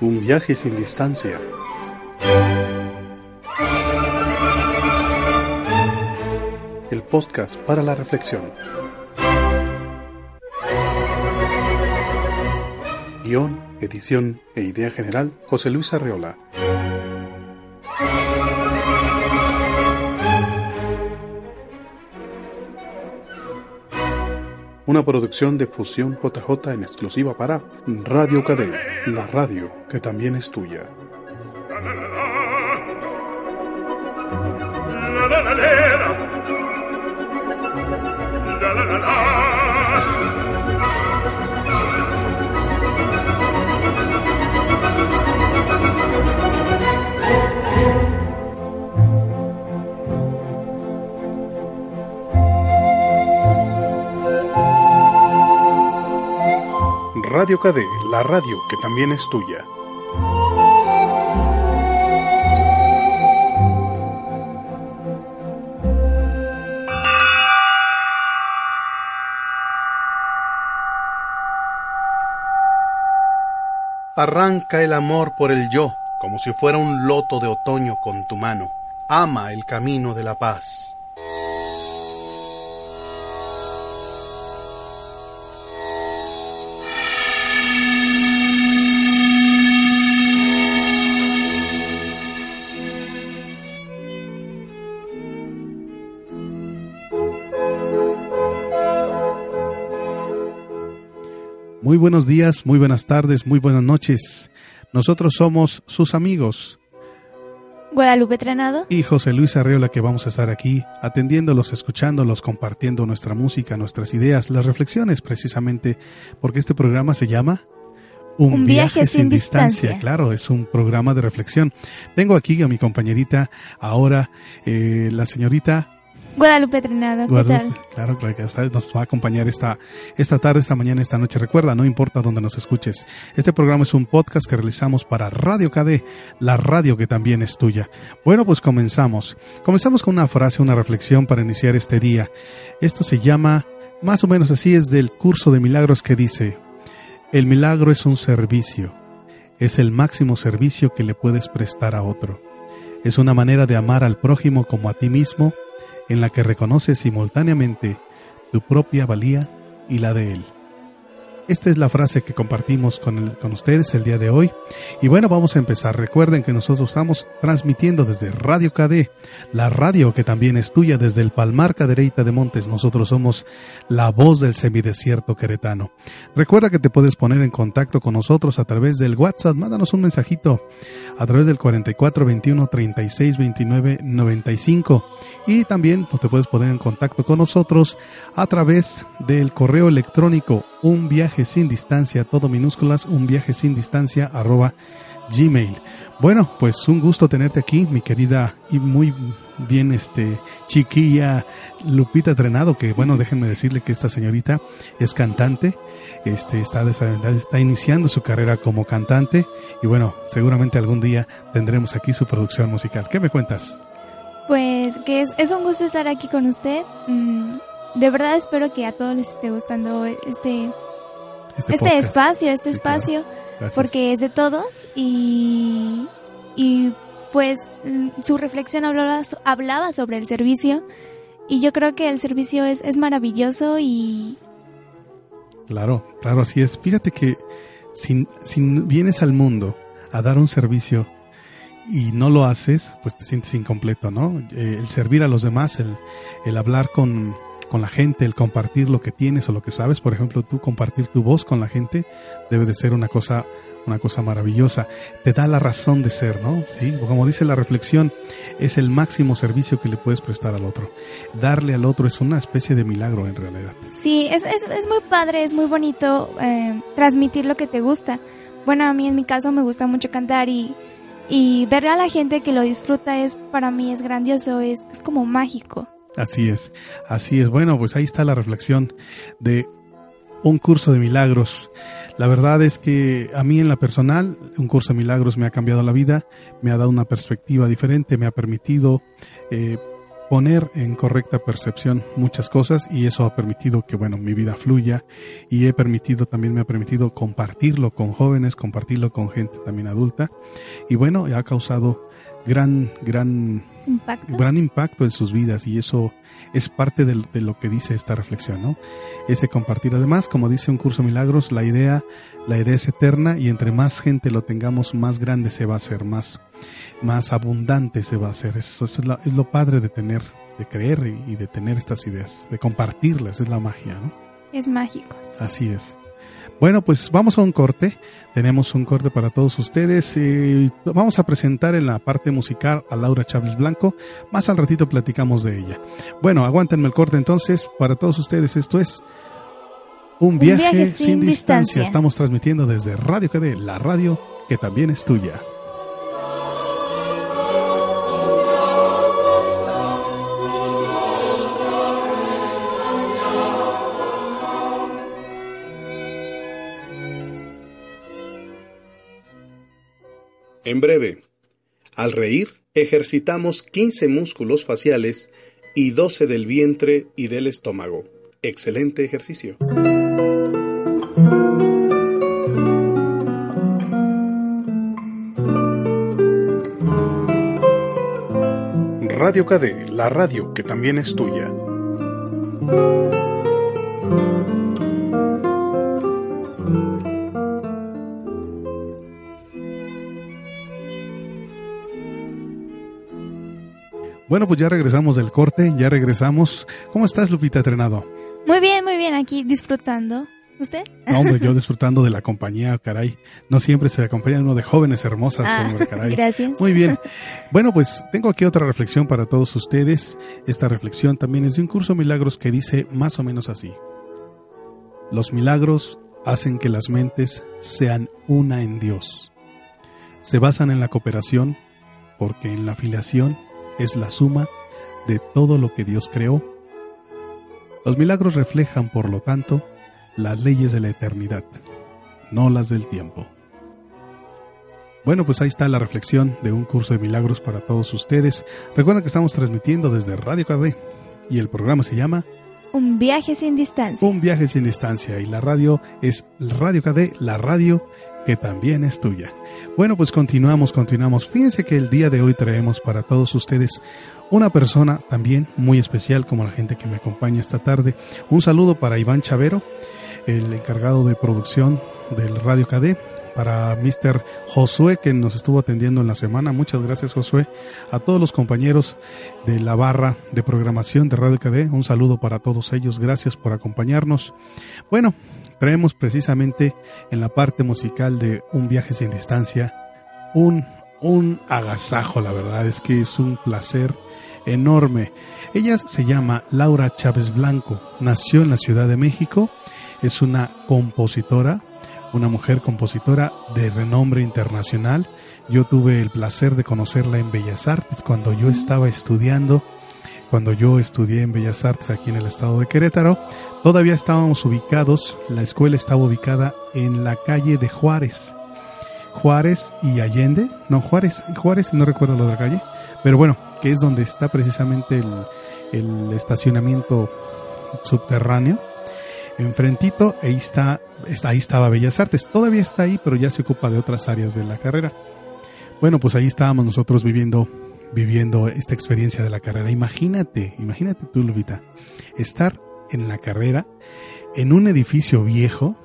Un viaje sin distancia. El podcast para la reflexión. Guión, edición e idea general, José Luis Arreola. Una producción de Fusión JJ en exclusiva para Radio Cadena, la radio que también es tuya. Radio KD, la radio que también es tuya. Arranca el amor por el yo, como si fuera un loto de otoño con tu mano. Ama el camino de la paz. Muy buenos días, muy buenas tardes, muy buenas noches. Nosotros somos sus amigos. Guadalupe Trenado. Y José Luis Arreola que vamos a estar aquí atendiéndolos, escuchándolos, compartiendo nuestra música, nuestras ideas, las reflexiones precisamente, porque este programa se llama un, viaje, sin, distancia. Claro, es un programa de reflexión. Tengo aquí a mi compañerita ahora, eh, la señorita Guadalupe Trinado, ¿qué tal? Claro, claro que nos va a acompañar esta, esta tarde, esta mañana, esta noche. Recuerda, no importa dónde nos escuches. Este programa es un podcast que realizamos para Radio KD, la radio que también es tuya. Bueno, pues comenzamos. Comenzamos con una frase, una reflexión para iniciar este día. Esto se llama, más o menos así, es del curso de milagros que dice, el milagro es un servicio. Es el máximo servicio que le puedes prestar a otro. Es una manera de amar al prójimo como a ti mismo en la que reconoces simultáneamente tu propia valía y la de él. Esta es la frase que compartimos con, con ustedes el día de hoy. Y bueno, vamos a empezar. Recuerden que nosotros estamos transmitiendo desde Radio KD, la radio que también es tuya desde el Palmar Cadereyta de Montes. Nosotros somos la voz del semidesierto queretano. Recuerda que te puedes poner en contacto con nosotros a través del WhatsApp. Mándanos un mensajito a través del 4421 36 29 95. Y también te puedes poner en contacto con nosotros a través del correo electrónico un viaje sin distancia, todo minúsculas, un viaje sin distancia, arroba gmail. Bueno, pues un gusto tenerte aquí, mi querida y muy bien este chiquilla Lupita Trenado, que bueno, déjenme decirle que esta señorita es cantante, este está, está iniciando su carrera como cantante y bueno, seguramente algún día tendremos aquí su producción musical. ¿Qué me cuentas? Pues que es, es un gusto estar aquí con usted. Mm, de verdad espero que a todos les esté gustando este este, este espacio, este espacio, porque es de todos y, y pues su reflexión hablaba, hablaba sobre el servicio y yo creo que el servicio es, es maravilloso y... Claro, claro, así es. Fíjate que si, si vienes al mundo a dar un servicio y no lo haces, pues te sientes incompleto, ¿no? Eh, el servir a los demás, el, el hablar con, con la gente, el compartir lo que tienes o lo que sabes, por ejemplo, tú compartir tu voz con la gente debe de ser una cosa una cosa maravillosa. Te da la razón de ser, ¿no? Sí, como dice la reflexión, es el máximo servicio que le puedes prestar al otro. Darle al otro es una especie de milagro en realidad. Sí, es, es, es muy padre, es muy bonito eh, transmitir lo que te gusta. Bueno, a mí en mi caso me gusta mucho cantar y, y ver a la gente que lo disfruta es para mí es grandioso, es, es como mágico. Así es, así es. Bueno, pues ahí está la reflexión de un curso de milagros. La verdad es que a mí en la personal, un curso de milagros me ha cambiado la vida, me ha dado una perspectiva diferente, me ha permitido eh, poner en correcta percepción muchas cosas y eso ha permitido que, bueno, mi vida fluya y he permitido, también me ha permitido compartirlo con jóvenes, compartirlo con gente también adulta y bueno, ha causado gran, gran impacto. gran impacto en sus vidas y eso es parte de, lo que dice esta reflexión, ¿no? Ese compartir. Además, como dice un curso milagros, la idea, la idea es eterna y entre más gente lo tengamos, más grande se va a hacer, más, más abundante se va a hacer. Eso, es, es lo padre de tener, de creer y de tener estas ideas, de compartirlas, es la magia, ¿no? Es mágico. Así es. Bueno, pues vamos a un corte. Tenemos un corte para todos ustedes. Eh, vamos a presentar en la parte musical a Laura Chávez Blanco. Más al ratito platicamos de ella. Bueno, aguántenme el corte entonces. Para todos ustedes esto es Un viaje, sin, distancia. Estamos transmitiendo desde Radio KD, la radio que también es tuya. En breve, al reír, ejercitamos 15 músculos faciales y 12 del vientre y del estómago. Excelente ejercicio. Radio KD, la radio que también es tuya. Bueno, pues ya regresamos del corte, ya regresamos. ¿Cómo estás, Lupita Trenado? Muy bien, muy bien, aquí disfrutando. ¿Usted? No, hombre, yo disfrutando de la compañía, caray. No siempre se acompaña uno de jóvenes hermosas, ah, hombre, caray. Gracias. Muy bien. Bueno, pues tengo aquí otra reflexión para todos ustedes. Esta reflexión también es de un curso de milagros que dice más o menos así. Los milagros hacen que las mentes sean una en Dios. Se basan en la cooperación porque en la afiliación es la suma de todo lo que Dios creó. Los milagros reflejan, por lo tanto, las leyes de la eternidad, no las del tiempo. Bueno, pues ahí está la reflexión de un curso de milagros para todos ustedes. Recuerden que estamos transmitiendo desde Radio KD y el programa se llama Un viaje sin distancia. Un viaje sin distancia y la radio es Radio KD, la radio que también es tuya. Bueno, pues continuamos, continuamos. Fíjense que el día de hoy traemos para todos ustedes una persona también muy especial como la gente que me acompaña esta tarde. Un saludo para Iván Chavero, el encargado de producción del Radio KD para Mr. Josué que nos estuvo atendiendo en la semana. Muchas gracias Josué. A todos los compañeros de la barra de programación de Radio KD, un saludo para todos ellos. Gracias por acompañarnos. Bueno, traemos precisamente en la parte musical de Un viaje sin distancia un, un agasajo, la verdad es que es un placer enorme. Ella se llama Laura Chávez Blanco, nació en la Ciudad de México, es una compositora, una mujer compositora de renombre internacional. Yo tuve el placer de conocerla en Bellas Artes cuando yo estaba estudiando, cuando yo estudié en Bellas Artes aquí en el estado de Querétaro. Todavía estábamos ubicados, la escuela estaba ubicada en la calle de Juárez. Juárez y Allende, no Juárez, Juárez, no recuerdo la otra calle, pero bueno, que es donde está precisamente el, el estacionamiento subterráneo enfrentito, ahí está, ahí estaba Bellas Artes. Todavía está ahí, pero ya se ocupa de otras áreas de la carrera. Bueno, pues ahí estábamos nosotros viviendo, viviendo esta experiencia de la carrera. Imagínate, imagínate tú, Lupita, estar en la carrera, en un edificio viejo,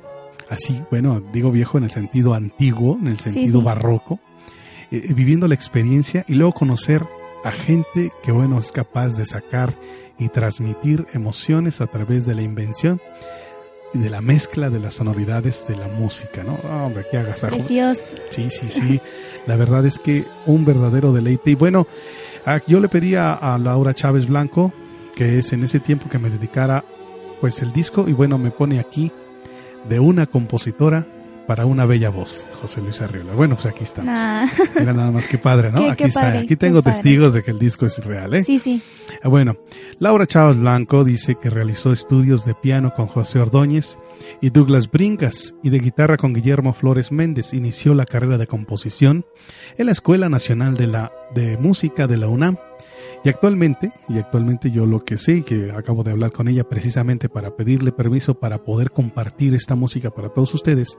así, bueno, digo viejo en el sentido antiguo, en el sentido barroco, eh, eh, viviendo la experiencia y luego conocer a gente que, bueno, es capaz de sacar y transmitir emociones a través de la invención y de la mezcla de las sonoridades de la música, ¿no? Oh, hombre, qué agasajo. Precioso. Sí, sí, sí. la verdad es que un verdadero deleite. Y bueno, ah, yo le pedí a, Laura Chávez Blanco, que es en ese tiempo que me dedicara pues el disco, y bueno, me pone aquí de una compositora para una bella voz, José Luis Arriola. Bueno, pues aquí estamos. Ah. Mira nada más que padre, ¿no? aquí está. aquí tengo testigos de que el disco es real, ¿eh? Sí, sí. Ah, bueno, Laura Chávez Blanco dice que realizó estudios de piano con José Ordóñez y Douglas Bringas y de guitarra con Guillermo Flores Méndez. Inició la carrera de composición en la Escuela Nacional de, la, de Música de la UNAM. Y actualmente, y actualmente yo lo que sé, que acabo de hablar con ella precisamente para pedirle permiso para poder compartir esta música para todos ustedes,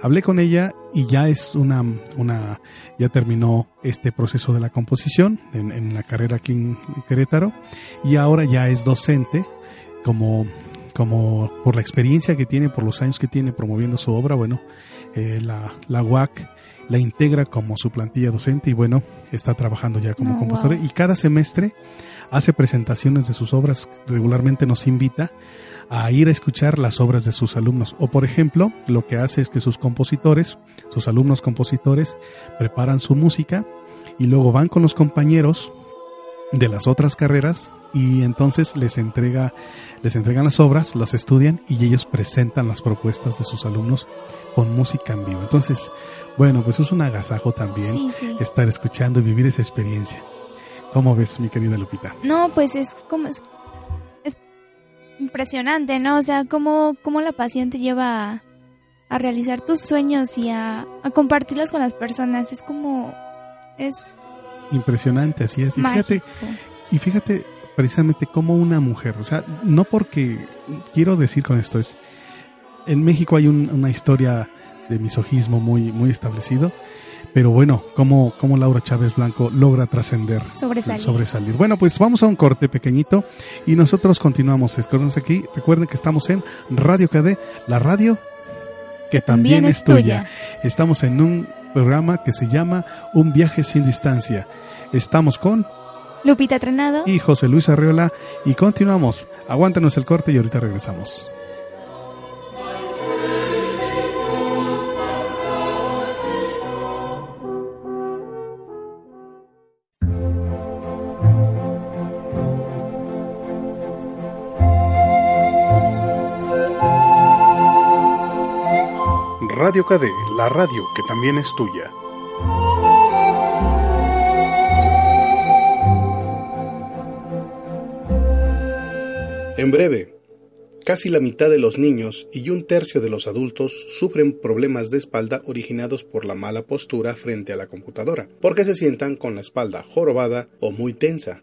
Hablé con ella y ya es una, una ya terminó este proceso de la composición en, la carrera aquí en Querétaro. Y ahora ya es docente como, como por la experiencia que tiene, por los años que tiene promoviendo su obra, bueno, eh, la, la UAC la integra como su plantilla docente y bueno, está trabajando ya como oh, compositora y cada semestre hace presentaciones de sus obras, regularmente nos invita a ir a escuchar las obras de sus alumnos. O por ejemplo, lo que hace es que sus compositores, sus alumnos compositores, preparan su música y luego van con los compañeros de las otras carreras y entonces les entrega les entregan las obras, las estudian y ellos presentan las propuestas de sus alumnos con música en vivo. Entonces, bueno, pues es un agasajo también estar escuchando y vivir esa experiencia. ¿Cómo ves, mi querida Lupita? No, pues es como impresionante, ¿no? O sea, cómo, cómo la pasión te lleva a, realizar tus sueños y a, compartirlos con las personas. Es como... es... Impresionante, así es. Y fíjate, y fíjate precisamente como una mujer, o sea, no porque quiero decir con esto es, en México hay una historia de misojismo muy, muy establecido pero bueno, cómo, cómo Laura Chávez Blanco logra trascender, sobresalir. sobresalir. Bueno, pues vamos a un corte pequeñito y nosotros continuamos. Escúchenos aquí. Recuerden que estamos en Radio KD, la radio que también, es tuya. Estamos en un programa que se llama Un viaje sin distancia. Estamos con Lupita Trenado y José Luis Arreola y continuamos. Aguántanos el corte y ahorita regresamos. Radio KD, la radio que también es tuya. En breve, casi la mitad de los niños y un tercio de los adultos sufren problemas de espalda originados por la mala postura frente a la computadora, porque se sientan con la espalda jorobada o muy tensa.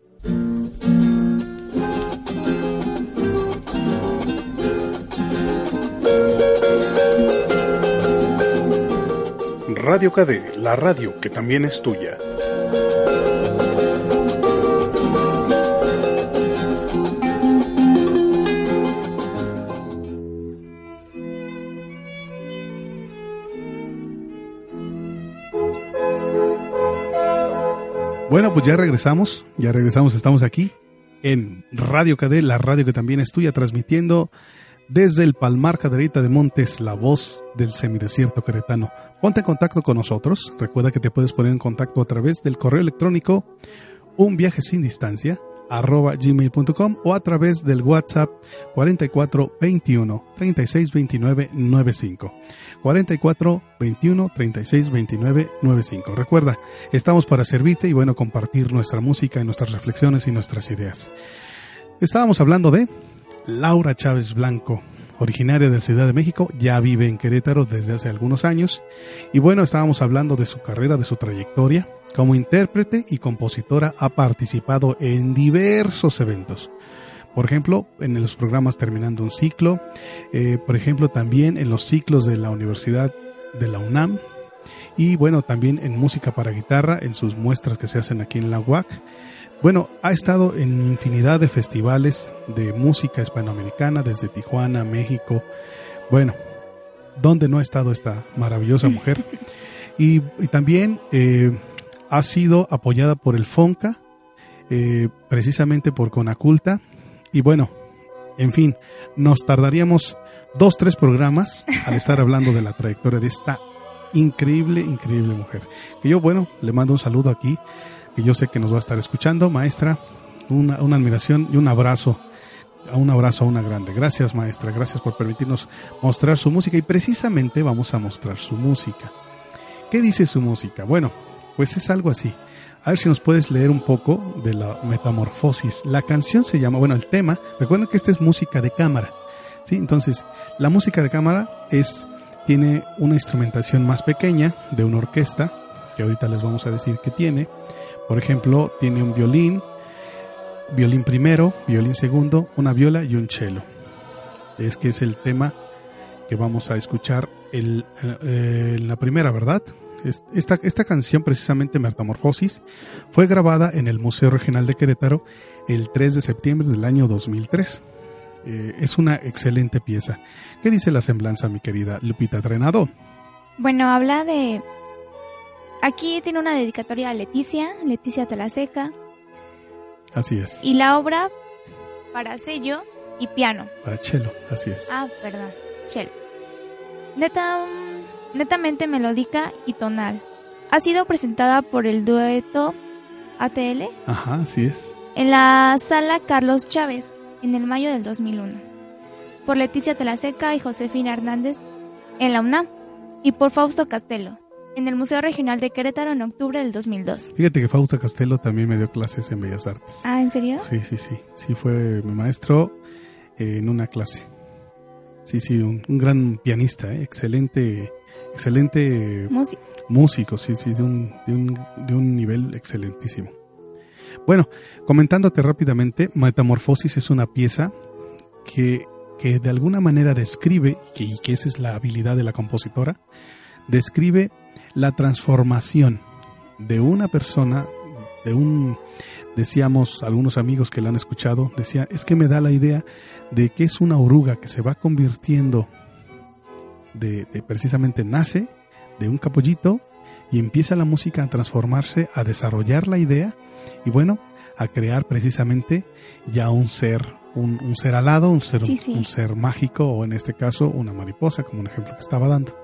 Radio KD, la radio que también es tuya. Bueno, pues ya regresamos, ya regresamos, estamos aquí en Radio KD, la radio que también es tuya, transmitiendo desde el Palmar Caderita de Montes, la voz del semidesierto queretano. Ponte en contacto con nosotros. Recuerda que te puedes poner en contacto a través del correo electrónico un viaje sin distancia arroba gmail.com o a través del WhatsApp 44 21 36 29 95 44 21 36 29 95 recuerda estamos para servirte y bueno compartir nuestra música y nuestras reflexiones y nuestras ideas estábamos hablando de Laura Chávez Blanco, originaria de la Ciudad de México, ya vive en Querétaro desde hace algunos años. Y bueno, estábamos hablando de su carrera, de su trayectoria. Como intérprete y compositora ha participado en diversos eventos. Por ejemplo, en los programas Terminando un Ciclo, eh, por ejemplo, también en los ciclos de la Universidad de la UNAM, y bueno, también en música para guitarra, en sus muestras que se hacen aquí en la UAC. Bueno, ha estado en infinidad de festivales de música hispanoamericana, desde Tijuana, México. Bueno, ¿dónde no ha estado esta maravillosa mujer? Y, también eh, ha sido apoyada por el FONCA, eh, precisamente por Conaculta. Y bueno, en fin, nos tardaríamos dos, tres programas al estar hablando de la trayectoria de esta increíble, increíble mujer. Que yo, bueno, le mando un saludo aquí, que yo sé que nos va a estar escuchando, maestra, una, admiración y un abrazo un abrazo a una grande. Gracias maestra, gracias por permitirnos mostrar su música y precisamente vamos a mostrar su música. ¿Qué dice su música? Bueno, pues es algo así. A ver si nos puedes leer un poco de la metamorfosis. La canción se llama, bueno, el tema, recuerden que esta es música de cámara. ¿sí? Entonces, la música de cámara es, tiene una instrumentación más pequeña de una orquesta, que ahorita les vamos a decir que tiene. Por ejemplo, tiene un violín, violín primero, violín segundo, una viola y un cello. Es que es el tema que vamos a escuchar eh, en la primera, ¿verdad? Esta, esta canción, precisamente Metamorfosis, fue grabada en el Museo Regional de Querétaro el 3 de septiembre del año 2003. Eh, es una excelente pieza. ¿Qué dice la semblanza, mi querida Lupita Trenado? Bueno, habla de... Aquí tiene una dedicatoria a Leticia, Leticia Talaseca. Así es. Y la obra para sello y piano. Para cello, así es. Ah, perdón, cello. Neta, netamente melódica y tonal. Ha sido presentada por el dueto ATL. Ajá, así es. En la sala Carlos Chávez, en el mayo del 2001. Por Leticia Telaseca y Josefina Hernández, en la UNAM. Y por Fausto Castelo, en el Museo Regional de Querétaro en octubre del 2002. Fíjate que Fausto Castelo también me dio clases en Bellas Artes. Ah, ¿en serio? Sí, sí, sí. Sí, fue mi maestro en una clase. Sí, sí, un, gran pianista, ¿eh? excelente excelente músico, sí, sí, de un, de, un, de un nivel excelentísimo. Bueno, comentándote rápidamente, Metamorfosis es una pieza que, que de alguna manera describe, y que esa es la habilidad de la compositora, describe la transformación de una persona, de un, decíamos algunos amigos que la han escuchado, decía, es que me da la idea de que es una oruga que se va convirtiendo de, precisamente nace de un capollito y empieza la música a transformarse, a desarrollar la idea y bueno, a crear precisamente ya un ser, un, ser alado, un ser, un ser mágico o en este caso una mariposa, como un ejemplo que estaba dando.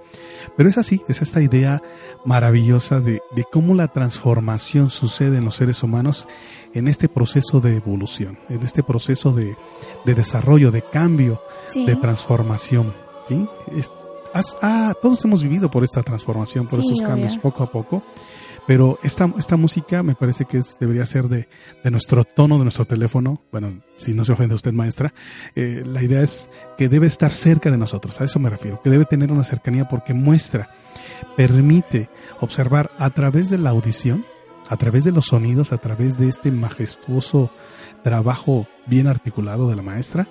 Pero es así, es esta idea maravillosa de, de cómo la transformación sucede en los seres humanos en este proceso de evolución, en este proceso de, de desarrollo, de cambio, de transformación. ¿sí? ah, todos hemos vivido por esta transformación, por estos cambios poco a poco. Pero esta, esta música me parece que es, debería ser de, de nuestro tono, de nuestro teléfono. Bueno, si no se ofende usted, maestra, eh, la idea es que debe estar cerca de nosotros. A eso me refiero, que debe tener una cercanía porque muestra, permite observar a través de la audición, a través de los sonidos, a través de este majestuoso trabajo bien articulado de la maestra,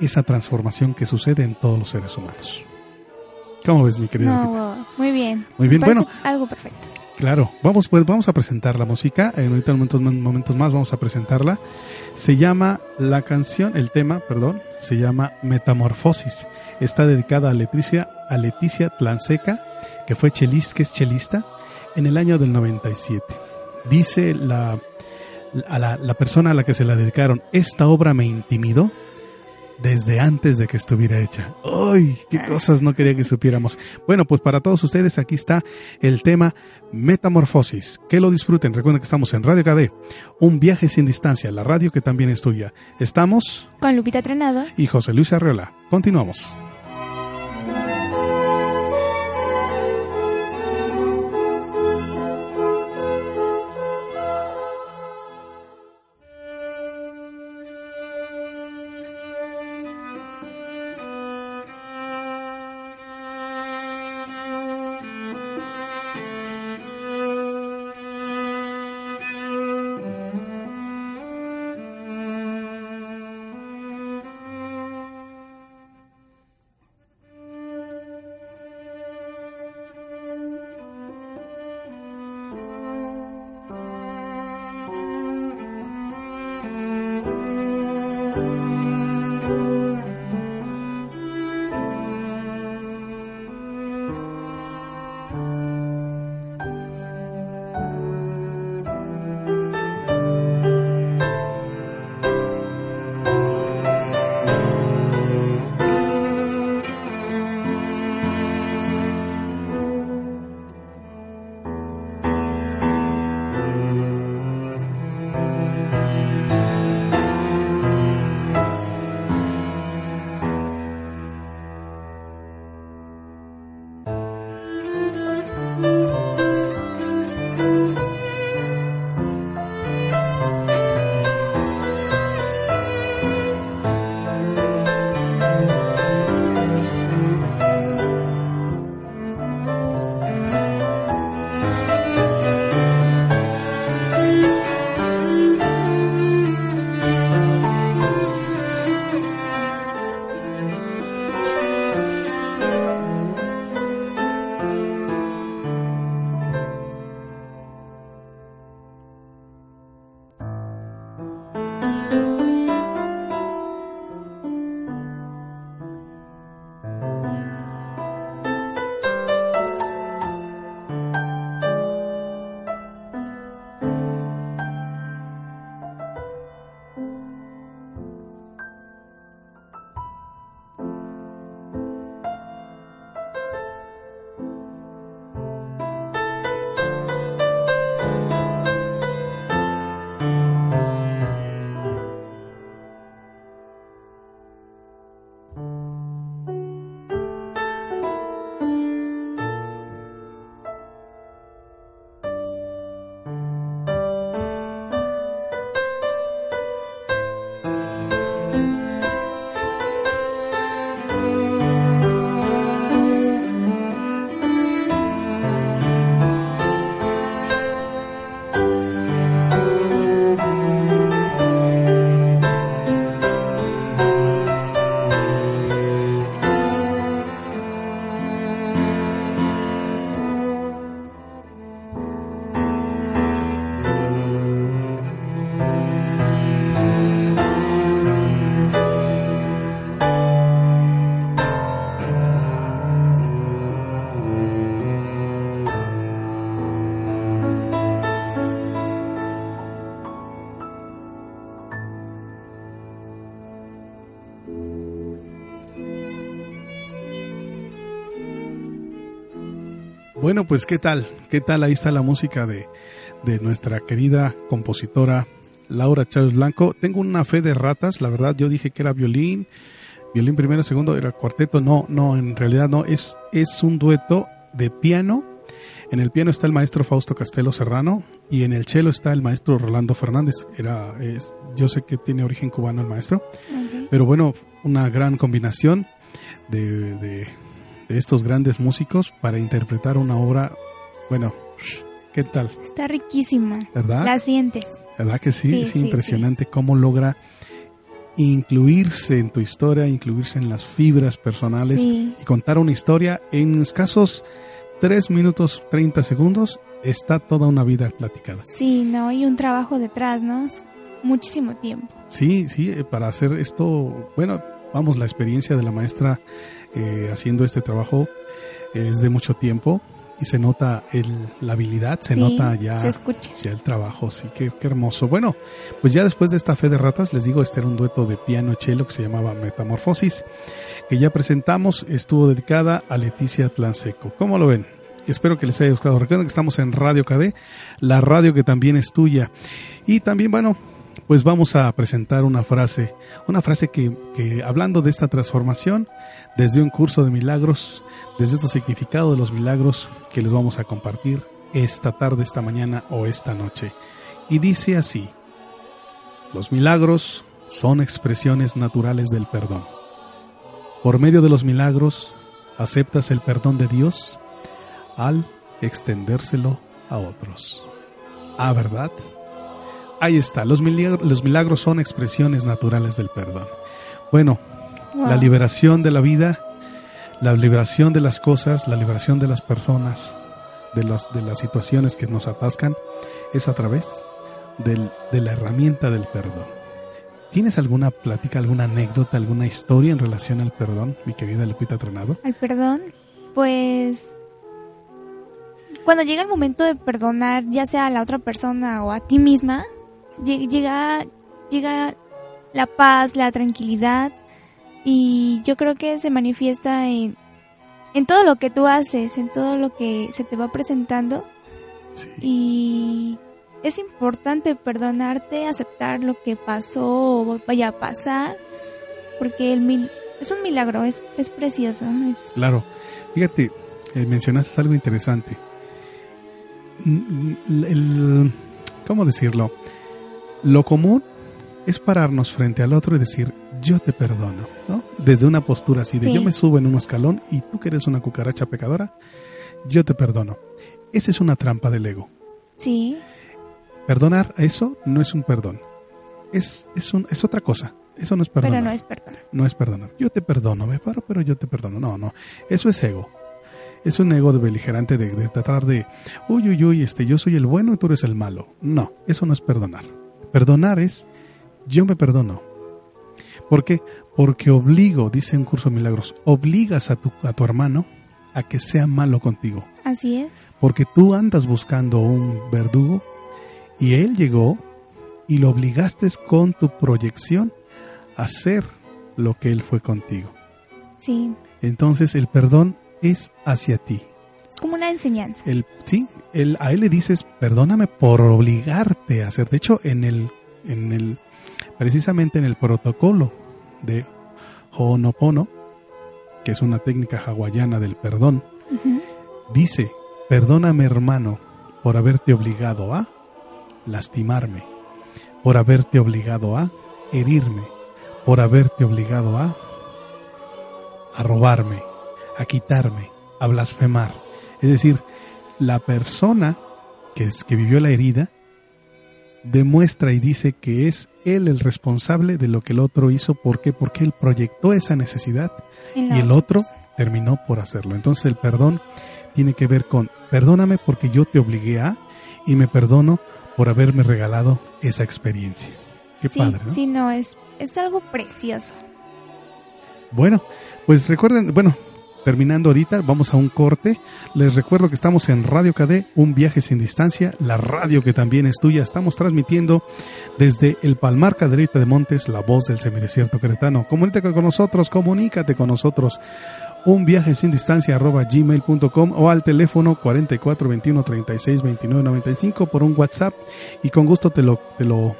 esa transformación que sucede en todos los seres humanos. ¿Cómo ves, mi querido? No, muy bien. Muy bien, bueno. Algo perfecto. Claro, vamos pues vamos a presentar la música. En ahorita momentos, momentos más vamos a presentarla. Se llama la canción, el tema, perdón, se llama Metamorfosis. Está dedicada a Leticia, a Leticia Tlanseca, que fue chelista, en el año del 97. Dice la, a la, la persona a la que se la dedicaron, esta obra me intimidó desde antes de que estuviera hecha. ¡Ay! ¡Qué cosas no quería que supiéramos! Bueno, pues para todos ustedes aquí está el tema Metamorfosis. Que lo disfruten. Recuerden que estamos en Radio KD. Un viaje sin distancia, la radio que también es tuya. Estamos con Lupita Trenado y José Luis Arreola. Continuamos. Bueno, pues qué tal, qué tal, ahí está la música de, de nuestra querida compositora Laura Chávez Blanco. Tengo una fe de ratas, la verdad yo dije que era violín, violín primero, segundo, era cuarteto, no, no, en realidad no, es, es un dueto de piano. En el piano está el maestro Fausto Castelo Serrano y en el cello está el maestro Rolando Fernández. Era, es, yo sé que tiene origen cubano el maestro, pero bueno, una gran combinación de, de de estos grandes músicos para interpretar una obra, bueno, ¿qué tal? Está riquísima. ¿Verdad? La sientes. ¿Verdad que sí? es impresionante cómo logra incluirse en tu historia, incluirse en las fibras personales y contar una historia en escasos 3 minutos 30 segundos. Está toda una vida platicada. Sí, no, hay un trabajo detrás, ¿no? Muchísimo tiempo. Sí, sí, eh, para hacer esto, bueno, vamos, la experiencia de la maestra eh, haciendo este trabajo es de mucho tiempo y se nota el, la habilidad, se nota ya, el trabajo, sí, qué, qué, hermoso. Bueno, pues ya después de esta fe de ratas, les digo, este era un dueto de piano chelo que se llamaba Metamorfosis, que ya presentamos, estuvo dedicada a Leticia Tlanseco. ¿Cómo lo ven? Espero que les haya gustado. Recuerden que estamos en Radio KD, la radio que también es tuya. Y también, bueno, pues vamos a presentar una frase, una frase que, hablando de esta transformación, desde un curso de milagros, desde este significado de los milagros que les vamos a compartir esta tarde, esta mañana o esta noche. Y dice así, los milagros son expresiones naturales del perdón. Por medio de los milagros, aceptas el perdón de Dios al extendérselo a otros. ¿Ah, verdad? Ahí está, los milagros, los milagros son expresiones naturales del perdón. Bueno, la liberación de la vida, la liberación de las cosas, la liberación de las personas, de las, de las situaciones que nos atascan, es a través del, de la herramienta del perdón. ¿Tienes alguna plática, alguna anécdota, alguna historia en relación al perdón, mi querida Lupita Trenado? Al perdón, pues cuando llega el momento de perdonar, ya sea a la otra persona o a ti misma, llega, llega la paz, la tranquilidad y yo creo que se manifiesta en, en todo lo que tú haces, en todo lo que se te va presentando. Y es importante perdonarte, aceptar lo que pasó o vaya a pasar, porque el mil, es un milagro, es, es precioso. Es... Claro, fíjate, eh, mencionaste algo interesante. El, ¿Cómo decirlo? Lo común es pararnos frente al otro y decir, yo te perdono, ¿no? Desde una postura así de yo me subo en un escalón y tú que eres una cucaracha pecadora, yo te perdono. Esa es una trampa del ego. Sí. Perdonar eso no es un perdón. Es, es, un, es otra cosa. Eso no es perdonar. Pero no es perdonar. No es perdonar. Yo te perdono, me paro, pero yo te perdono. No, no. Eso es ego. Es un ego de beligerante de, de tratar de, uy, uy, uy, este, yo soy el bueno y tú eres el malo. No, eso no es perdonar. Perdonar es yo me perdono. ¿Por qué? Porque obligo, dice un curso de milagros, obligas a tu, a tu hermano a que sea malo contigo. Así es. Porque tú andas buscando un verdugo y él llegó y lo obligaste con tu proyección a hacer lo que él fue contigo. Sí. Entonces el perdón es hacia ti. Es como una enseñanza. El, sí, el, a él le dices, perdóname por obligarte a hacer. De hecho, en el, en el precisamente en el protocolo de Ho'onopono, que es una técnica hawaiana del perdón, dice, perdóname hermano por haberte obligado a lastimarme, por haberte obligado a herirme, por haberte obligado a, a robarme, a quitarme, a blasfemar. Es decir, la persona que, es, que vivió la herida demuestra y dice que es él el responsable de lo que el otro hizo. ¿Por qué? Porque él proyectó esa necesidad y el otro terminó por hacerlo. Entonces el perdón tiene que ver con perdóname porque yo te obligué a y me perdono por haberme regalado esa experiencia. Qué padre, ¿no? Sí, no, es, es algo precioso. Bueno, pues recuerden, bueno, Terminando ahorita, vamos a un corte. Les recuerdo que estamos en Radio KD, un viaje sin distancia, la radio que también es tuya. Estamos transmitiendo desde el Palmar Caderita de Montes, la voz del semidesierto cretano. Comunícate con nosotros, comunícate con nosotros. un viaje sin distancia arroba gmail.com o al teléfono 44 21 36 29 95 por un WhatsApp y con gusto te lo, te lo,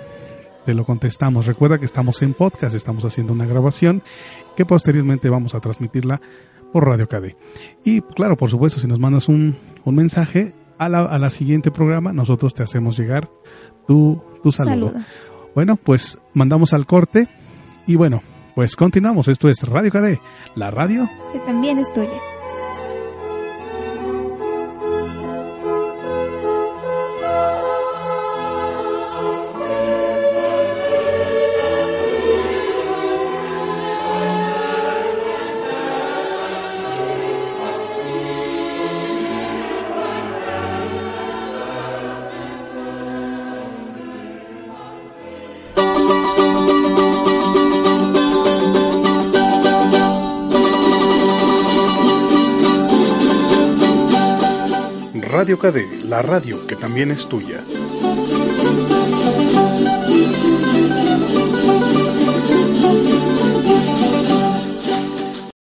te lo contestamos. Recuerda que estamos en podcast, estamos haciendo una grabación que posteriormente vamos a transmitirla por Radio KD. Y claro, por supuesto, si nos mandas un, un mensaje a la, a la siguiente programa, nosotros te hacemos llegar tu, tu saludo. Bueno, pues mandamos al corte y bueno, pues continuamos. Esto es Radio KD, la radio que también es tuya. Radio KD, la radio que también es tuya.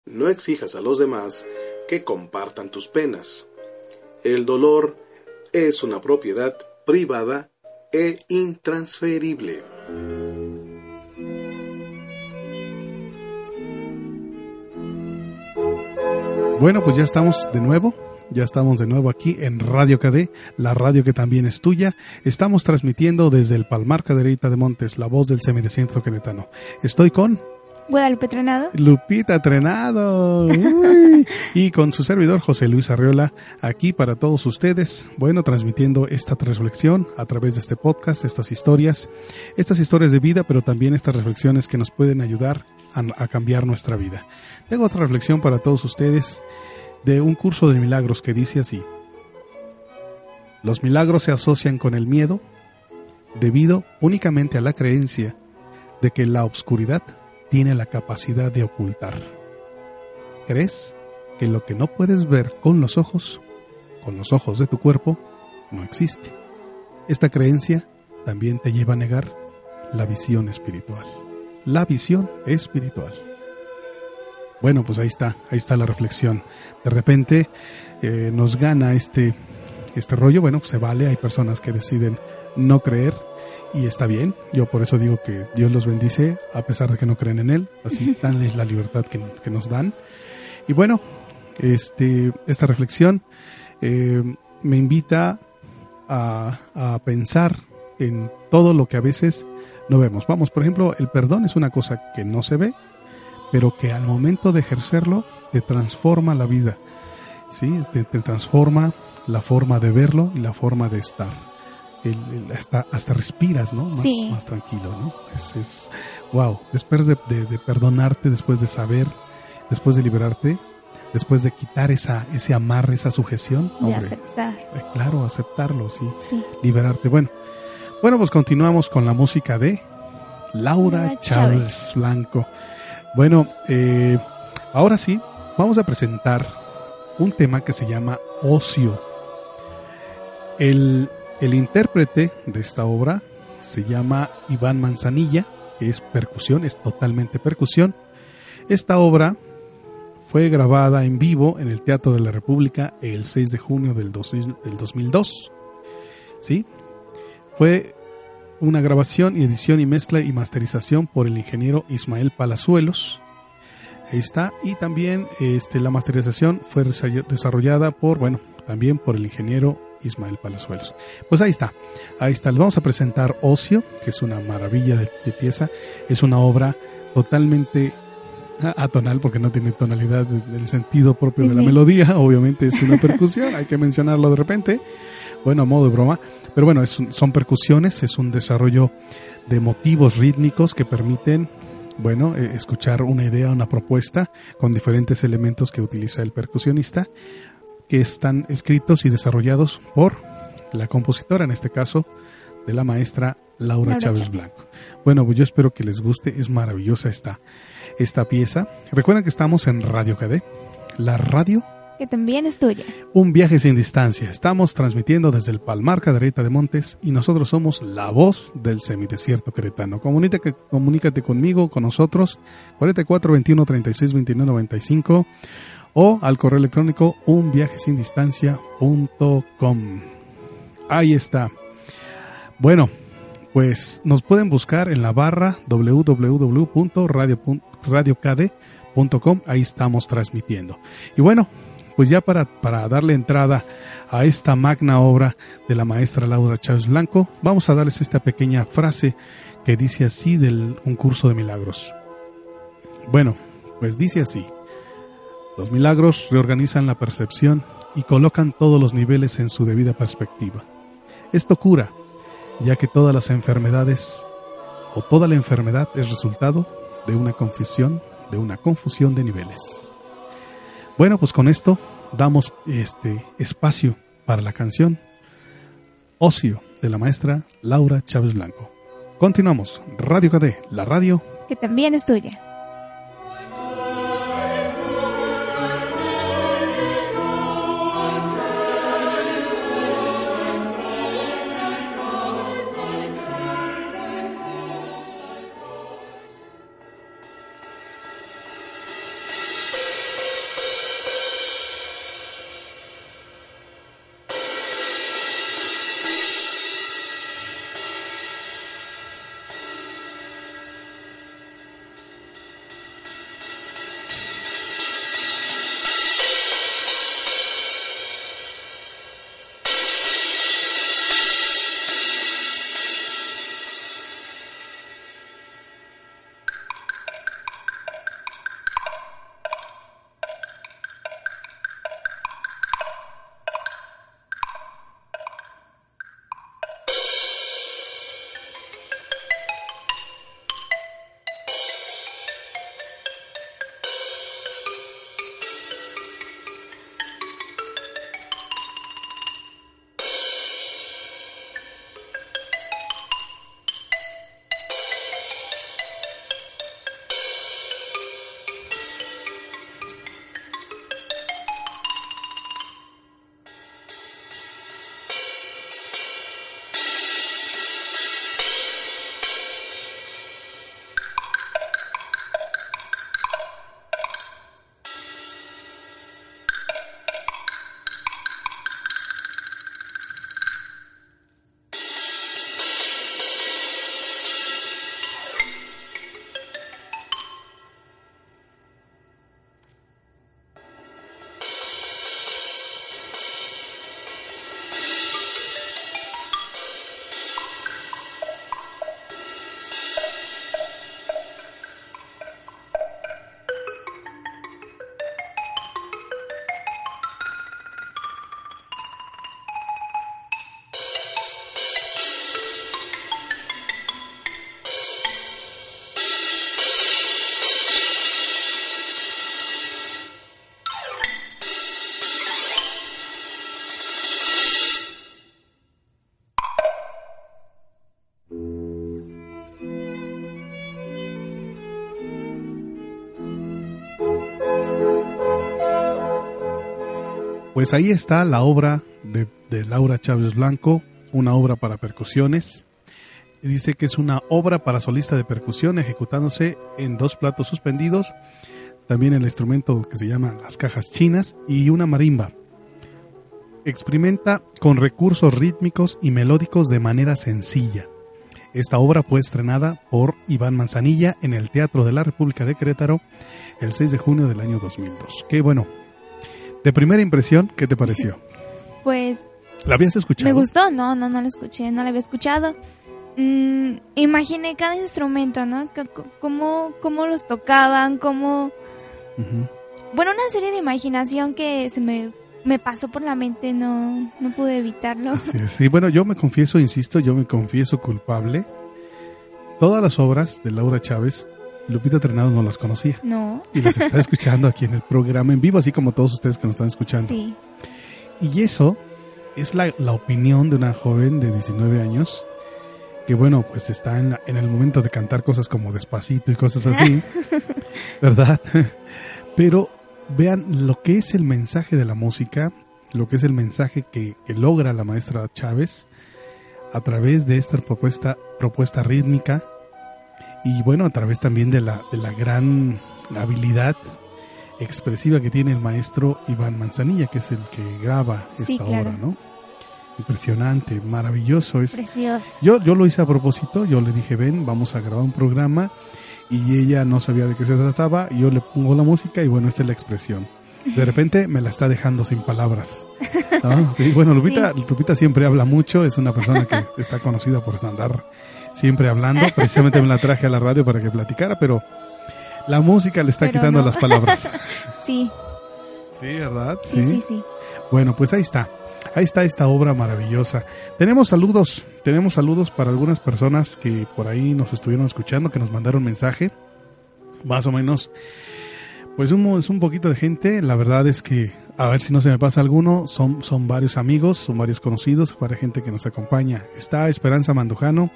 No exijas a los demás que compartan tus penas. El dolor es una propiedad privada e intransferible. Bueno, pues ya estamos de nuevo ya estamos de nuevo aquí en Radio KD, la radio que también es tuya. Estamos transmitiendo desde el Palmar Caderita de Montes, la voz del semidesierto queretano. Estoy con Guadalupe Trenado. Lupita Trenado. y con su servidor José Luis Arriola, aquí para todos ustedes. Bueno, transmitiendo esta reflexión a través de este podcast, estas historias, estas historias de vida, pero también estas reflexiones que nos pueden ayudar a, a cambiar nuestra vida. Tengo otra reflexión para todos ustedes de un curso de milagros que dice así. Los milagros se asocian con el miedo debido únicamente a la creencia de que la obscuridad tiene la capacidad de ocultar. ¿Crees que lo que no puedes ver con los ojos, con los ojos de tu cuerpo, no existe? Esta creencia también te lleva a negar la visión espiritual. La visión espiritual. Bueno, pues ahí está, ahí está la reflexión. De repente eh, nos gana este, este rollo, bueno, pues se vale, hay personas que deciden no creer y está bien, yo por eso digo que Dios los bendice a pesar de que no creen en Él, así danles la libertad que, nos dan. Y bueno, este, esta reflexión eh, me invita a, a pensar en todo lo que a veces no vemos. Vamos, por ejemplo, el perdón es una cosa que no se ve, pero que al momento de ejercerlo te transforma la vida, ¿sí? te, transforma la forma de verlo y la forma de estar. hasta, hasta respiras, ¿no? Más, más tranquilo, ¿no? Es, es wow. Después de, perdonarte, después de saber, después de liberarte, después de quitar esa, ese amarre, esa sujeción. De aceptar. Eh, claro, aceptarlo, sí. sí. Liberarte. Bueno, bueno, pues continuamos con la música de Laura, Chávez Blanco. Bueno, eh, ahora sí, vamos a presentar un tema que se llama Ocio. El, el intérprete de esta obra se llama Iván Manzanilla, que es percusión, es totalmente percusión. Esta obra fue grabada en vivo en el Teatro de la República el 6 de junio del, del 2002. ¿Sí? Fue una grabación y edición y mezcla y masterización por el ingeniero Ismael Palazuelos. Ahí está. Y también este, la masterización fue desarrollada por, bueno, también por el ingeniero Ismael Palazuelos. Pues ahí está. Ahí está. Les vamos a presentar Ocio, que es una maravilla de, pieza. Es una obra totalmente atonal porque no tiene tonalidad del sentido propio de la melodía. Obviamente es una percusión, hay que mencionarlo de repente bueno, a modo de broma, pero bueno, son percusiones, es un desarrollo de motivos rítmicos que permiten, bueno, eh, escuchar una idea, una propuesta con diferentes elementos que utiliza el percusionista, que están escritos y desarrollados por la compositora, en este caso, de la maestra Laura, Chávez Blanco. Bueno, pues yo espero que les guste, es maravillosa esta, esta pieza. Recuerden que estamos en Radio KD, la radio que también es tuya. Un viaje sin distancia. Estamos transmitiendo desde el Palmar Cadereyta de Montes y nosotros somos la voz del semidesierto queretano. Comunícate, comunícate conmigo, con nosotros, 44 21 36 29 95 o al correo electrónico unviajesindistancia.com. Ahí está. Bueno, pues nos pueden buscar en la barra www.radiokd.com. Ahí estamos transmitiendo. Y bueno, pues ya para, para darle entrada a esta magna obra de la maestra Laura Chávez Blanco, vamos a darles esta pequeña frase que dice así del un curso de milagros. Bueno, pues dice así. Los milagros reorganizan la percepción y colocan todos los niveles en su debida perspectiva. Esto cura, ya que todas las enfermedades o toda la enfermedad es resultado de una confusión, de una confusión de niveles. Bueno, pues con esto damos este espacio para la canción Ocio de la maestra Laura Chávez Blanco. Continuamos, Radio KD, la radio que también es tuya. Pues ahí está la obra de, Laura Chávez Blanco, una obra para percusiones. Dice que es una obra para solista de percusión ejecutándose en dos platos suspendidos, también el instrumento que se llama las cajas chinas y una marimba. Experimenta con recursos rítmicos y melódicos de manera sencilla. Esta obra fue estrenada por Iván Manzanilla en el Teatro de la República de Querétaro el 6 de junio del año 2002. Qué bueno, de primera impresión, ¿qué te pareció? Pues... ¿La habías escuchado? Me gustó, no, no, no la escuché, no la había escuchado. Mm, imaginé cada instrumento, ¿no? cómo, cómo los tocaban, cómo... Bueno, una serie de imaginación que se me, me pasó por la mente, no, no pude evitarlo. sí, bueno, yo me confieso, insisto, yo me confieso culpable. Todas las obras de Laura Chávez Lupita Trenado no las conocía. No. Y las está escuchando aquí en el programa en vivo, así como todos ustedes que nos están escuchando. Sí. Y eso es la, opinión de una joven de 19 años que, bueno, pues está en, en el momento de cantar cosas como despacito y cosas así, ¿verdad? Pero vean lo que es el mensaje de la música, lo que es el mensaje que, que logra la maestra Chávez a través de esta propuesta, propuesta rítmica y bueno, a través también de la, de la gran habilidad expresiva que tiene el maestro Iván Manzanilla, que es el que graba esta obra, ¿no? Impresionante, maravilloso. Es, Precioso. Yo, yo lo hice a propósito, yo le dije, ven, vamos a grabar un programa y ella no sabía de qué se trataba, y yo le pongo la música y bueno, esta es la expresión. De repente me la está dejando sin palabras. Sí, bueno, Lupita, Lupita siempre habla mucho, es una persona que está conocida por andar siempre hablando, precisamente me la traje a la radio para que platicara, pero la música le está quitando las palabras. Sí. Sí, ¿verdad? Sí, sí, sí. Bueno, pues ahí está. Ahí está esta obra maravillosa. Tenemos saludos, tenemos saludos para algunas personas que por ahí nos estuvieron escuchando, que nos mandaron mensaje. Más o menos, pues un, es un poquito de gente. La verdad es que, a ver si no se me pasa alguno, son, son varios amigos, son varios conocidos, varias gente que nos acompaña. Está Esperanza Mandujano.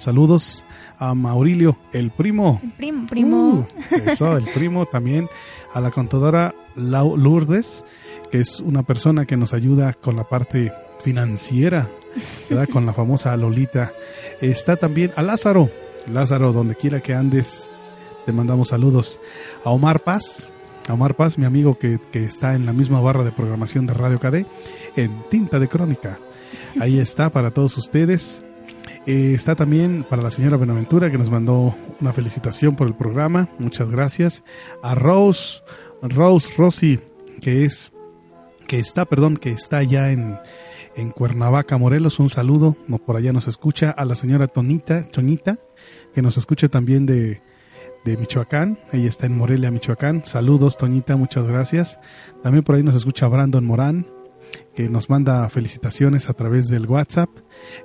Saludos a Maurilio, el primo. El primo, primo. Uh, eso, el primo también. A la contadora Lourdes que es una persona que nos ayuda con la parte financiera, ¿verdad? con la famosa Lolita. Está también a Lázaro, Lázaro, donde quiera que andes, te mandamos saludos. A Omar Paz, a Omar Paz, mi amigo que, que está en la misma barra de programación de Radio KD, en Tinta de Crónica. Ahí está para todos ustedes. Eh, está también para la señora Benaventura que nos mandó una felicitación por el programa. Muchas gracias. A Rose, Rose Rossi, que es que está, perdón, que está ya en, en Cuernavaca, Morelos. Un saludo, por allá nos escucha a la señora Tonita, Toñita, que nos escucha también de, de Michoacán. Ella está en Morelia, Michoacán. Saludos, Toñita, muchas gracias. También por ahí nos escucha Brandon Morán, que nos manda felicitaciones a través del WhatsApp.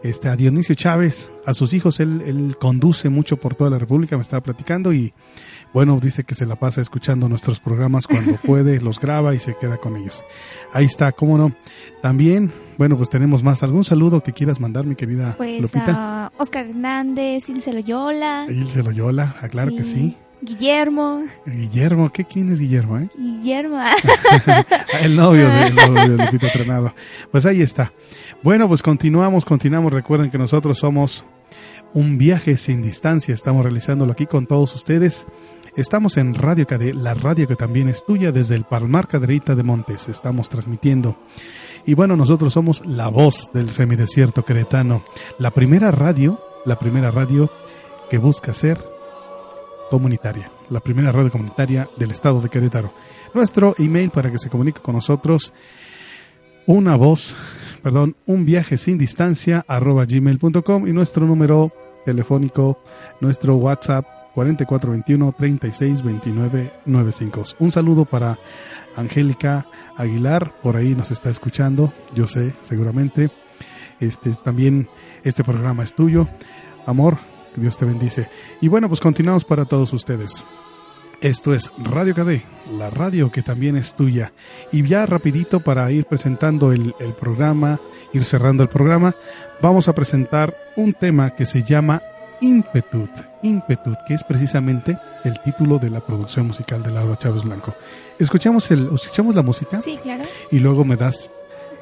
Este, a Dionisio Chávez, a sus hijos, él, él conduce mucho por toda la República, me estaba platicando y bueno, dice que se la pasa escuchando nuestros programas cuando puede, los graba y se queda con ellos. Ahí está, cómo no. También, bueno, pues tenemos más. ¿Algún saludo que quieras mandar, mi querida pues Lupita? A Oscar Hernández, Ilse Loyola. Ilse Loyola, ah, claro que sí. Guillermo. Guillermo, ¿qué quién es Guillermo, eh? Guillermo. el novio de, novio de Lupita Trenado. Pues ahí está. Bueno, pues continuamos, continuamos. Recuerden que nosotros somos un viaje sin distancia. Estamos realizándolo aquí con todos ustedes. Estamos en Radio KD, la radio que también es tuya desde el Palmar Caderita de Montes. Estamos transmitiendo. Y bueno, nosotros somos la voz del semidesierto queretano. La primera radio, la primera radio que busca ser comunitaria. La primera radio comunitaria del estado de Querétaro. Nuestro email para que se comunique con nosotros. Una voz, perdón, un viaje sin distancia arroba gmail.com y nuestro número telefónico, nuestro WhatsApp 4421 36 29 95. Un saludo para Angélica Aguilar, por ahí nos está escuchando, yo sé, seguramente. Este también este programa es tuyo. Amor, Dios te bendice. Y bueno, pues continuamos para todos ustedes. Esto es Radio KD, la radio que también es tuya. Y ya rapidito para ir presentando el, el programa, ir cerrando el programa, vamos a presentar un tema que se llama Impetut, Impetut, que es precisamente el título de la producción musical de Laura Chávez Blanco. Escuchamos, el, escuchamos la música. Sí, claro. Y luego me das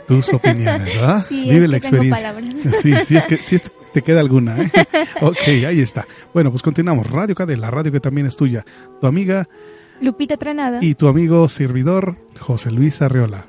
tus opiniones, ¿verdad? Sí, Vive es la que experiencia. Sí, sí, es que si te queda alguna. ¿eh? ok, ahí está. Bueno, pues continuamos. Radio KD, la radio que también es tuya. Tu amiga Lupita Tranada. y tu amigo servidor, José Luis Arreola.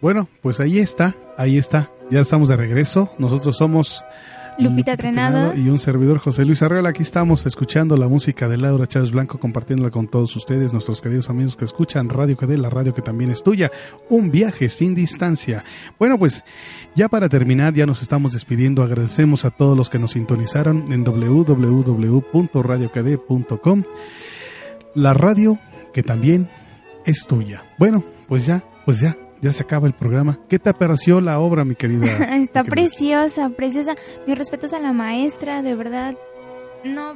Bueno, pues ahí está, ahí está. Ya estamos de regreso. Nosotros somos Lupita, Trenado. y un servidor José Luis Arreola. Aquí estamos escuchando la música de Laura Chávez Blanco, compartiéndola con todos ustedes, nuestros queridos amigos que escuchan Radio KD, la radio que también es tuya. Un viaje sin distancia. Bueno, pues ya para terminar, ya nos estamos despidiendo. Agradecemos a todos los que nos sintonizaron en www.radiokd.com. La radio que también es tuya. Bueno, pues ya, pues ya, ya se acaba el programa. ¿Qué te pareció la obra, mi querida? Está preciosa, preciosa. Mis respetos a la maestra, de verdad. No,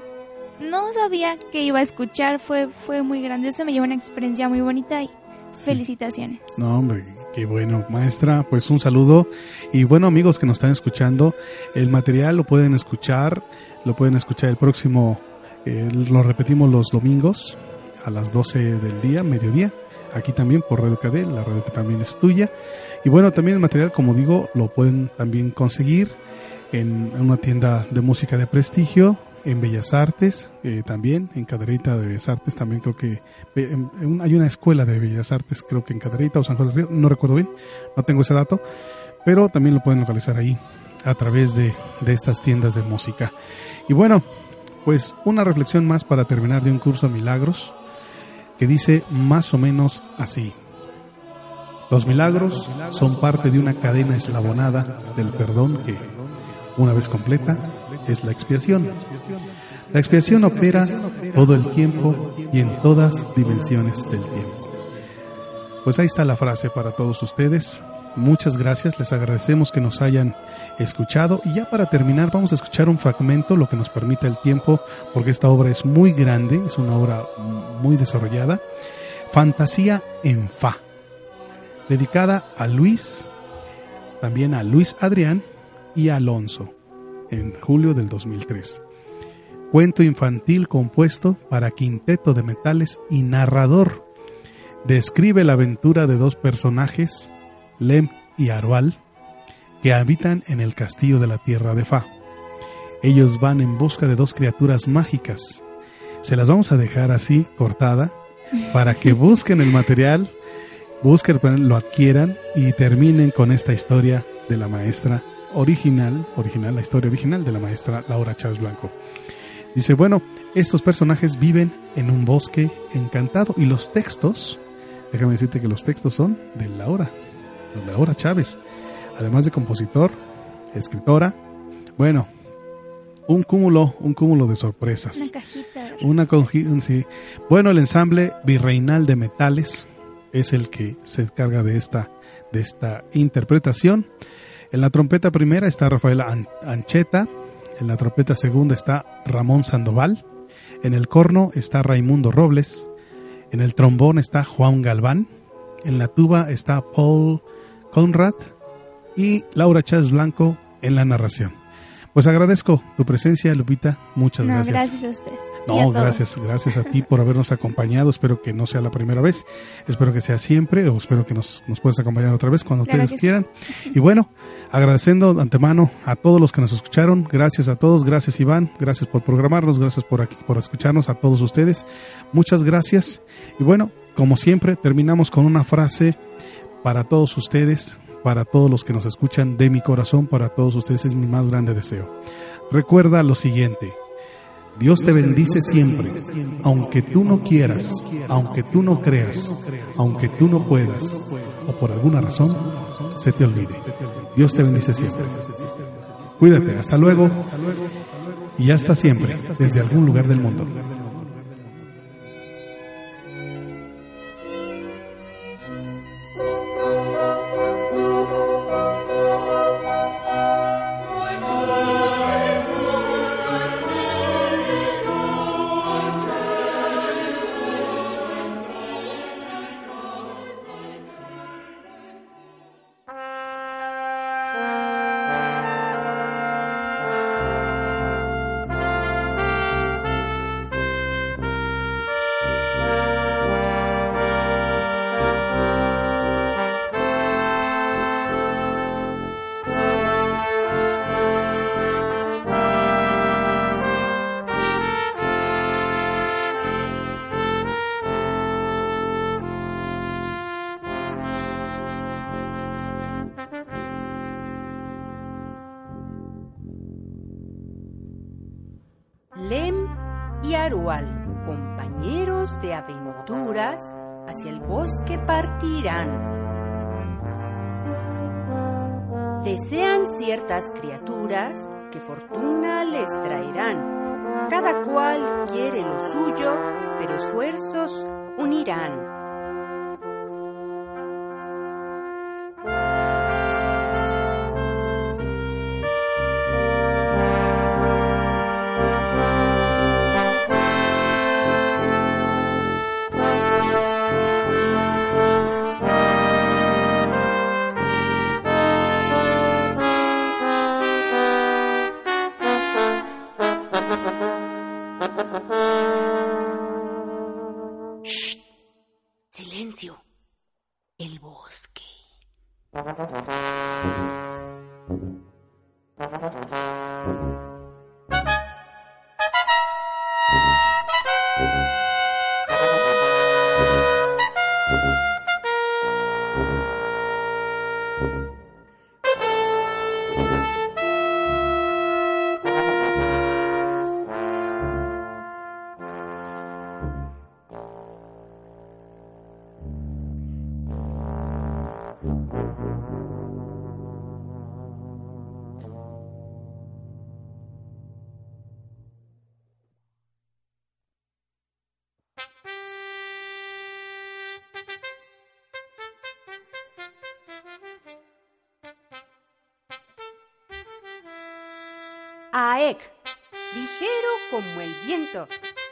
no sabía que iba a escuchar. Fue, fue muy grandioso. Me llevó una experiencia muy bonita y felicitaciones. No, hombre, qué bueno, maestra. Pues un saludo. Y bueno, amigos que nos están escuchando, el material lo pueden escuchar, lo pueden escuchar el próximo, eh, lo repetimos los domingos a las 12 del día, mediodía aquí también por Radio KD, la radio que también es tuya. Y bueno, también el material, como digo, lo pueden también conseguir en, una tienda de música de prestigio, en Bellas Artes, eh, también, en Caderita de Bellas Artes, también creo que hay una escuela de Bellas Artes, creo que en Caderita o San José Río, no recuerdo bien, no tengo ese dato, pero también lo pueden localizar ahí a través de, de estas tiendas de música. Y bueno, pues una reflexión más para terminar de un curso de milagros dice más o menos así. Los milagros son parte de una cadena eslabonada del perdón que, una vez completa, es la expiación. La expiación opera todo el tiempo y en todas dimensiones del tiempo. Pues ahí está la frase para todos ustedes. Muchas gracias, les agradecemos que nos hayan escuchado y ya para terminar vamos a escuchar un fragmento, lo que nos permita el tiempo, porque esta obra es muy grande, es una obra muy desarrollada. Fantasía en Fa, dedicada a Luis, también a Luis Adrián y Alonso, en julio del 2003. Cuento infantil compuesto para quinteto de metales y narrador. Describe la aventura de dos personajes Lem y Arual, que habitan en el castillo de la tierra de Fa. Ellos van en busca de dos criaturas mágicas. Se las vamos a dejar así, cortada, para que busquen el material, busquen, lo adquieran y terminen con esta historia de la maestra original, original, la historia original de la maestra Laura Chávez Blanco. Dice, bueno, estos personajes viven en un bosque encantado y los textos, déjame decirte que los textos son de Laura, Laura Chávez, además de compositor, escritora, bueno, un cúmulo, un cúmulo de sorpresas. Una cajita. Una cajita, sí. Bueno, el ensamble Virreinal de Metales es el que se encarga de esta, de esta interpretación. En la trompeta primera está Rafael Ancheta, en la trompeta segunda está Ramón Sandoval, en el corno está Raimundo Robles, en el trombón está Juan Galván, en la tuba está Paul Conrad y Laura Chávez Blanco en la narración. Pues agradezco tu presencia, Lupita. Muchas no, gracias. Gracias a usted. No, gracias, gracias a ti por habernos acompañado. Espero que no sea la primera vez. Espero que sea siempre o espero que nos, nos puedas acompañar otra vez cuando ustedes quieran. Y bueno, agradeciendo de antemano a todos los que nos escucharon. Gracias a todos. Gracias Iván. Gracias por programarnos. Gracias por aquí, por escucharnos a todos ustedes. Muchas gracias. Y bueno, como siempre, terminamos con una frase para todos ustedes, para todos los que nos escuchan, de mi corazón, para todos ustedes es mi más grande deseo. Recuerda lo siguiente, Dios te bendice siempre, aunque tú no quieras, aunque tú no creas, aunque tú no puedas, o por alguna razón se te olvide. Dios te bendice siempre. Cuídate, hasta luego y hasta siempre, desde algún lugar del mundo.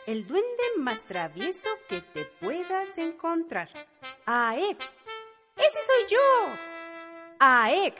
El duende más travieso que te puedas encontrar. Aek, ese soy yo. Aek.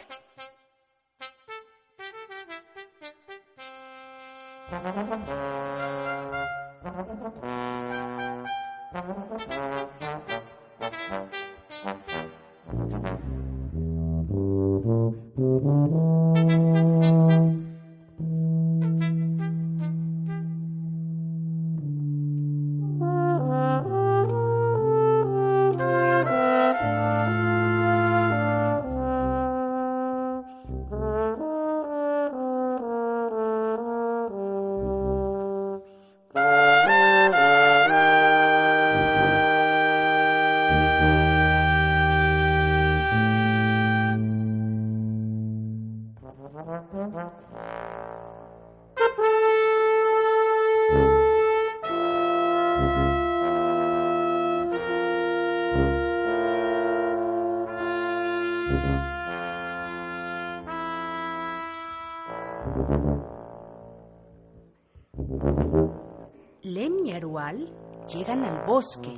Llegan al bosque.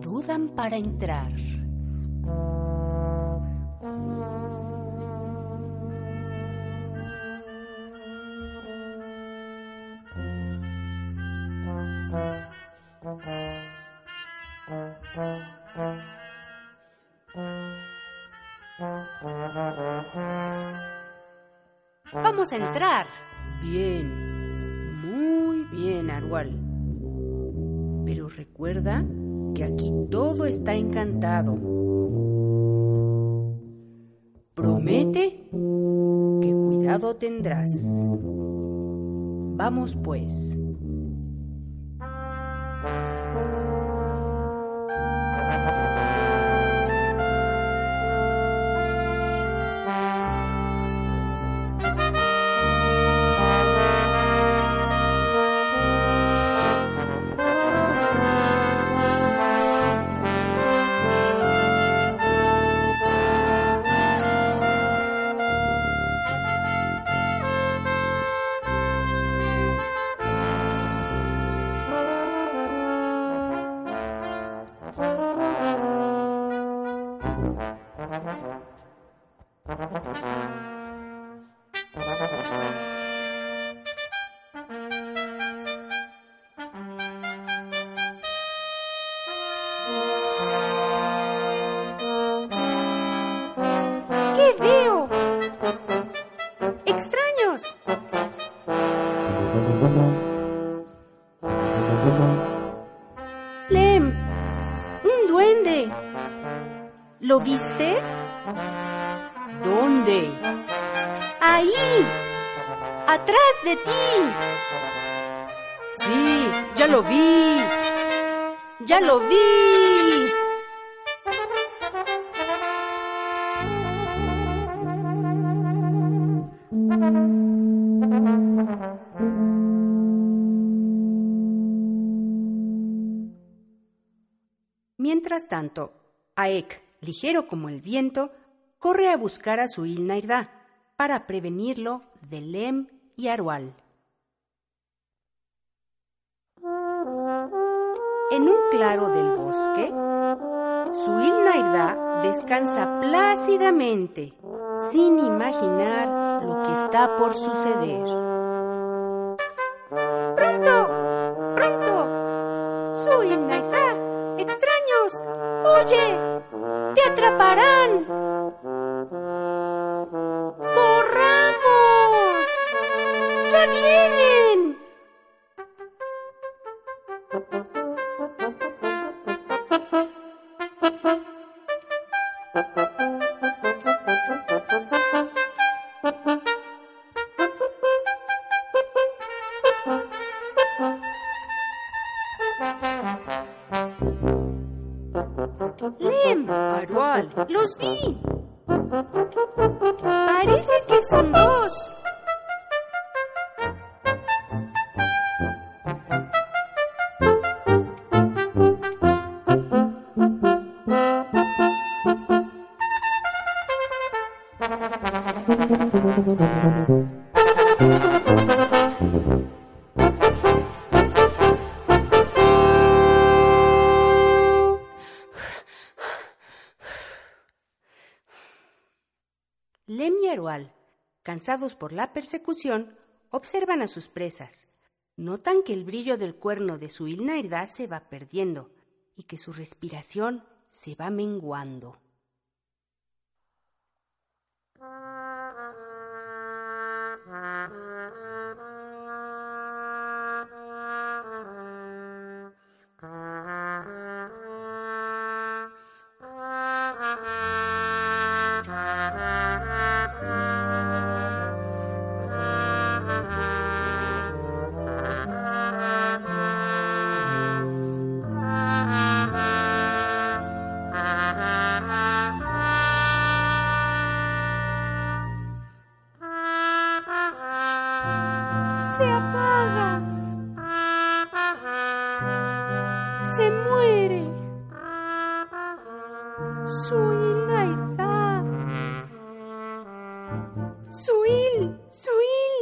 Dudan para entrar. Vamos a entrar. Bien, Recuerda que aquí todo está encantado. Promete que cuidado tendrás. Vamos pues. Viste? ¿Dónde? Ahí. Atrás de ti. Sí, ya lo vi. Ya lo vi. Mientras tanto, Aek, ligero como el viento, corre a buscar a su Ilnairda para prevenirlo de Lem y Arual. En un claro del bosque, su Ilnairda descansa plácidamente, sin imaginar lo que está por suceder. Atraparán! ¡Corramos! ¡Ya vienen! Los vi. Parece que son dos. Cansados por la persecución, observan a sus presas. Notan que el brillo del cuerno de su Ilnairda se va perdiendo y que su respiración se va menguando. Suil, Suil.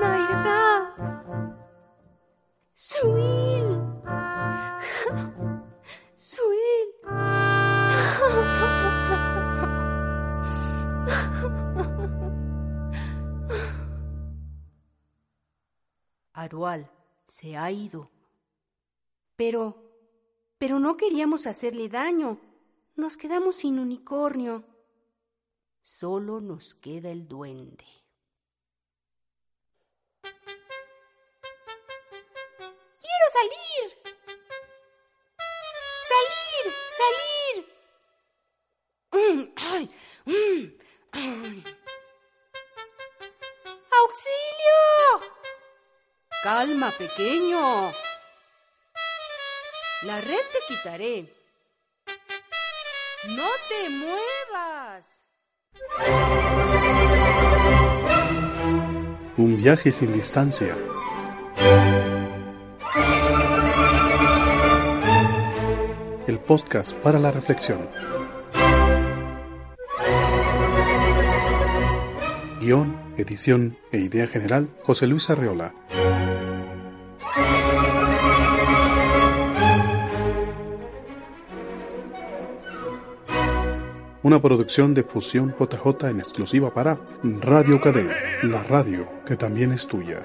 Nairda. Suil. Suil. Arual se ha ido. Pero, pero no queríamos hacerle daño. Nos quedamos sin unicornio. Solo nos queda el duende. ¡Quiero salir! ¡Salir! ¡Salir! Mm, ay, mm, ay. ¡Auxilio! Calma, pequeño. La red te quitaré. No te muevas. Un viaje sin distancia. El podcast para la reflexión. Guión, edición e idea general, José Luis Arreola. Una producción de Fusión JJ en exclusiva para Radio Cadena, la radio que también es tuya.